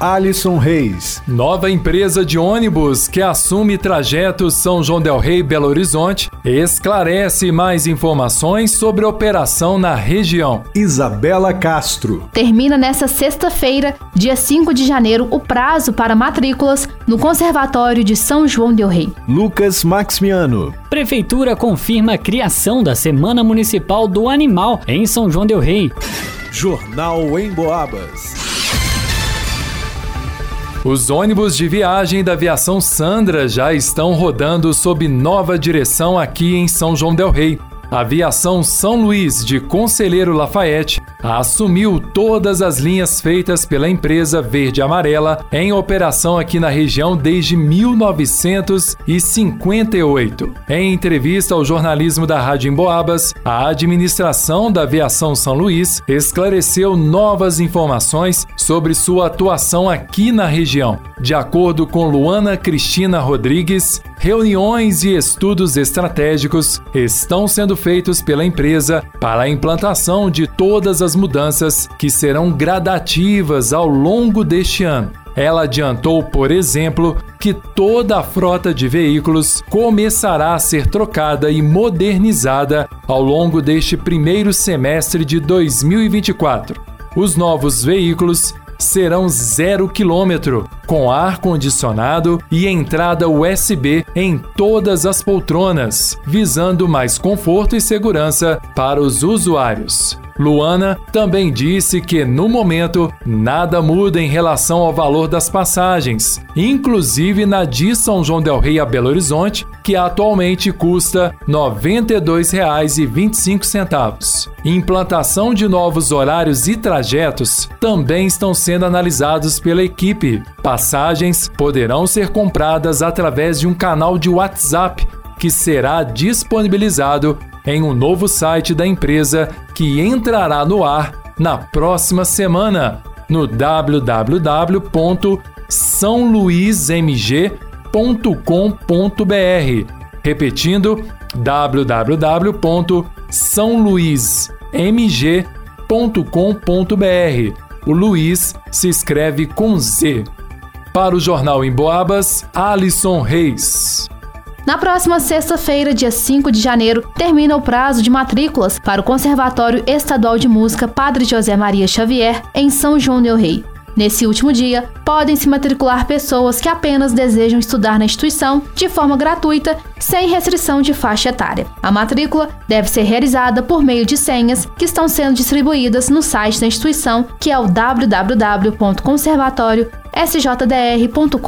Alisson Reis. Nova empresa de ônibus que assume trajetos São João Del Rei Belo Horizonte esclarece mais informações sobre a operação na região. Isabela Castro. Termina nesta sexta-feira, dia 5 de janeiro, o prazo para matrículas no Conservatório de São João Del Rei. Lucas Maximiano. Prefeitura confirma a criação da Semana Municipal do Animal em São João Del Rei. Jornal em Boabas. Os ônibus de viagem da aviação Sandra já estão rodando sob nova direção aqui em São João Del Rei. A aviação São Luís de Conselheiro Lafayette assumiu todas as linhas feitas pela empresa Verde Amarela em operação aqui na região desde 1958. Em entrevista ao jornalismo da Rádio Emboabas, a administração da Aviação São Luís esclareceu novas informações sobre sua atuação aqui na região. De acordo com Luana Cristina Rodrigues, reuniões e estudos estratégicos estão sendo feitos pela empresa para a implantação de todas as mudanças que serão gradativas ao longo deste ano. Ela adiantou, por exemplo, que toda a frota de veículos começará a ser trocada e modernizada ao longo deste primeiro semestre de 2024. Os novos veículos serão zero quilômetro, com ar-condicionado e entrada USB em todas as poltronas, visando mais conforto e segurança para os usuários. Luana também disse que, no momento, nada muda em relação ao valor das passagens, inclusive na de São João Del Rei a Belo Horizonte, que atualmente custa R$ 92,25. Implantação de novos horários e trajetos também estão sendo analisados pela equipe. Passagens poderão ser compradas através de um canal de WhatsApp que será disponibilizado em um novo site da empresa que entrará no ar na próxima semana no www.sãoluizmg.com.br. Repetindo, www.sãoluizmg.com.br. O Luiz se escreve com Z. Para o Jornal em Boabas, Alisson Reis. Na próxima sexta-feira, dia 5 de janeiro, termina o prazo de matrículas para o Conservatório Estadual de Música Padre José Maria Xavier, em São João del Rei. Nesse último dia, podem se matricular pessoas que apenas desejam estudar na instituição de forma gratuita, sem restrição de faixa etária. A matrícula deve ser realizada por meio de senhas que estão sendo distribuídas no site da instituição, que é o www.conservatório sjdr.com.br.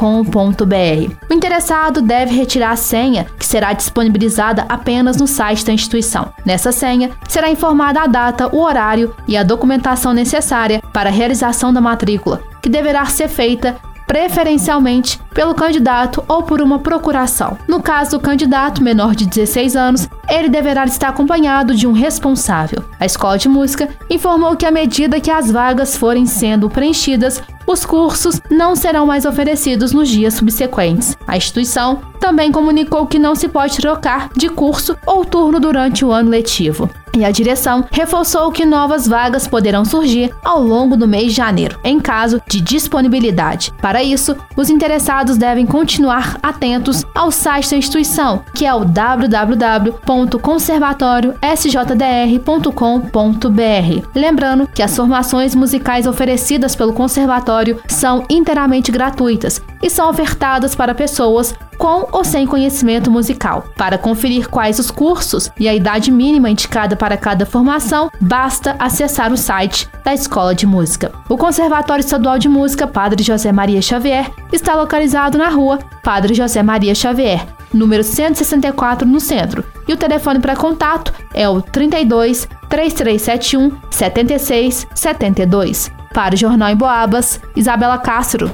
O interessado deve retirar a senha, que será disponibilizada apenas no site da instituição. Nessa senha, será informada a data, o horário e a documentação necessária para a realização da matrícula, que deverá ser feita preferencialmente pelo candidato ou por uma procuração. No caso do candidato menor de 16 anos, ele deverá estar acompanhado de um responsável. A escola de música informou que à medida que as vagas forem sendo preenchidas, os cursos não serão mais oferecidos nos dias subsequentes. A instituição também comunicou que não se pode trocar de curso ou turno durante o ano letivo. E a direção reforçou que novas vagas poderão surgir ao longo do mês de janeiro, em caso de disponibilidade. Para isso, os interessados devem continuar atentos ao site da instituição, que é o www.conservatoriosjdr.com.br. Lembrando que as formações musicais oferecidas pelo conservatório são inteiramente gratuitas e são ofertadas para pessoas com ou sem conhecimento musical. Para conferir quais os cursos e a idade mínima indicada para cada formação, basta acessar o site da Escola de Música. O Conservatório Estadual de Música Padre José Maria Xavier está localizado na rua Padre José Maria Xavier, número 164, no centro. E o telefone para contato é o 32 3371 7672. Para o Jornal em Boabas, Isabela Castro.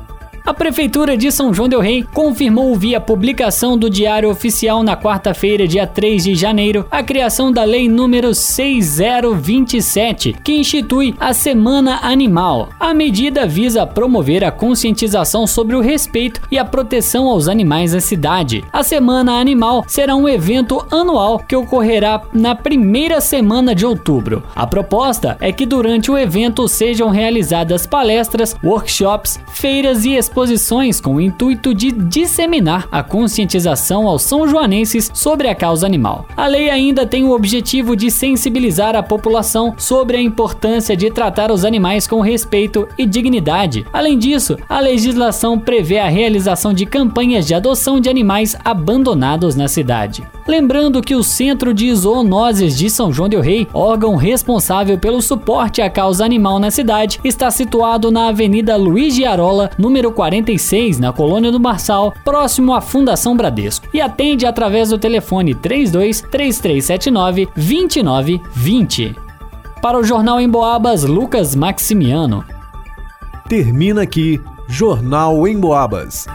A Prefeitura de São João Del Rei confirmou via publicação do Diário Oficial na quarta-feira, dia 3 de janeiro, a criação da Lei número 6027, que institui a Semana Animal. A medida visa promover a conscientização sobre o respeito e a proteção aos animais na cidade. A Semana Animal será um evento anual que ocorrerá na primeira semana de outubro. A proposta é que durante o evento sejam realizadas palestras, workshops, feiras e exposições com o intuito de disseminar a conscientização aos são joanenses sobre a causa animal. A lei ainda tem o objetivo de sensibilizar a população sobre a importância de tratar os animais com respeito e dignidade. Além disso, a legislação prevê a realização de campanhas de adoção de animais abandonados na cidade. Lembrando que o Centro de Zoonoses de São João del Rei, órgão responsável pelo suporte à causa animal na cidade, está situado na Avenida Luiz de Arola, número 46, na Colônia do Marçal, próximo à Fundação Bradesco, e atende através do telefone 32 3379 2920. Para o Jornal em Boabas, Lucas Maximiano. Termina aqui Jornal em Boabas.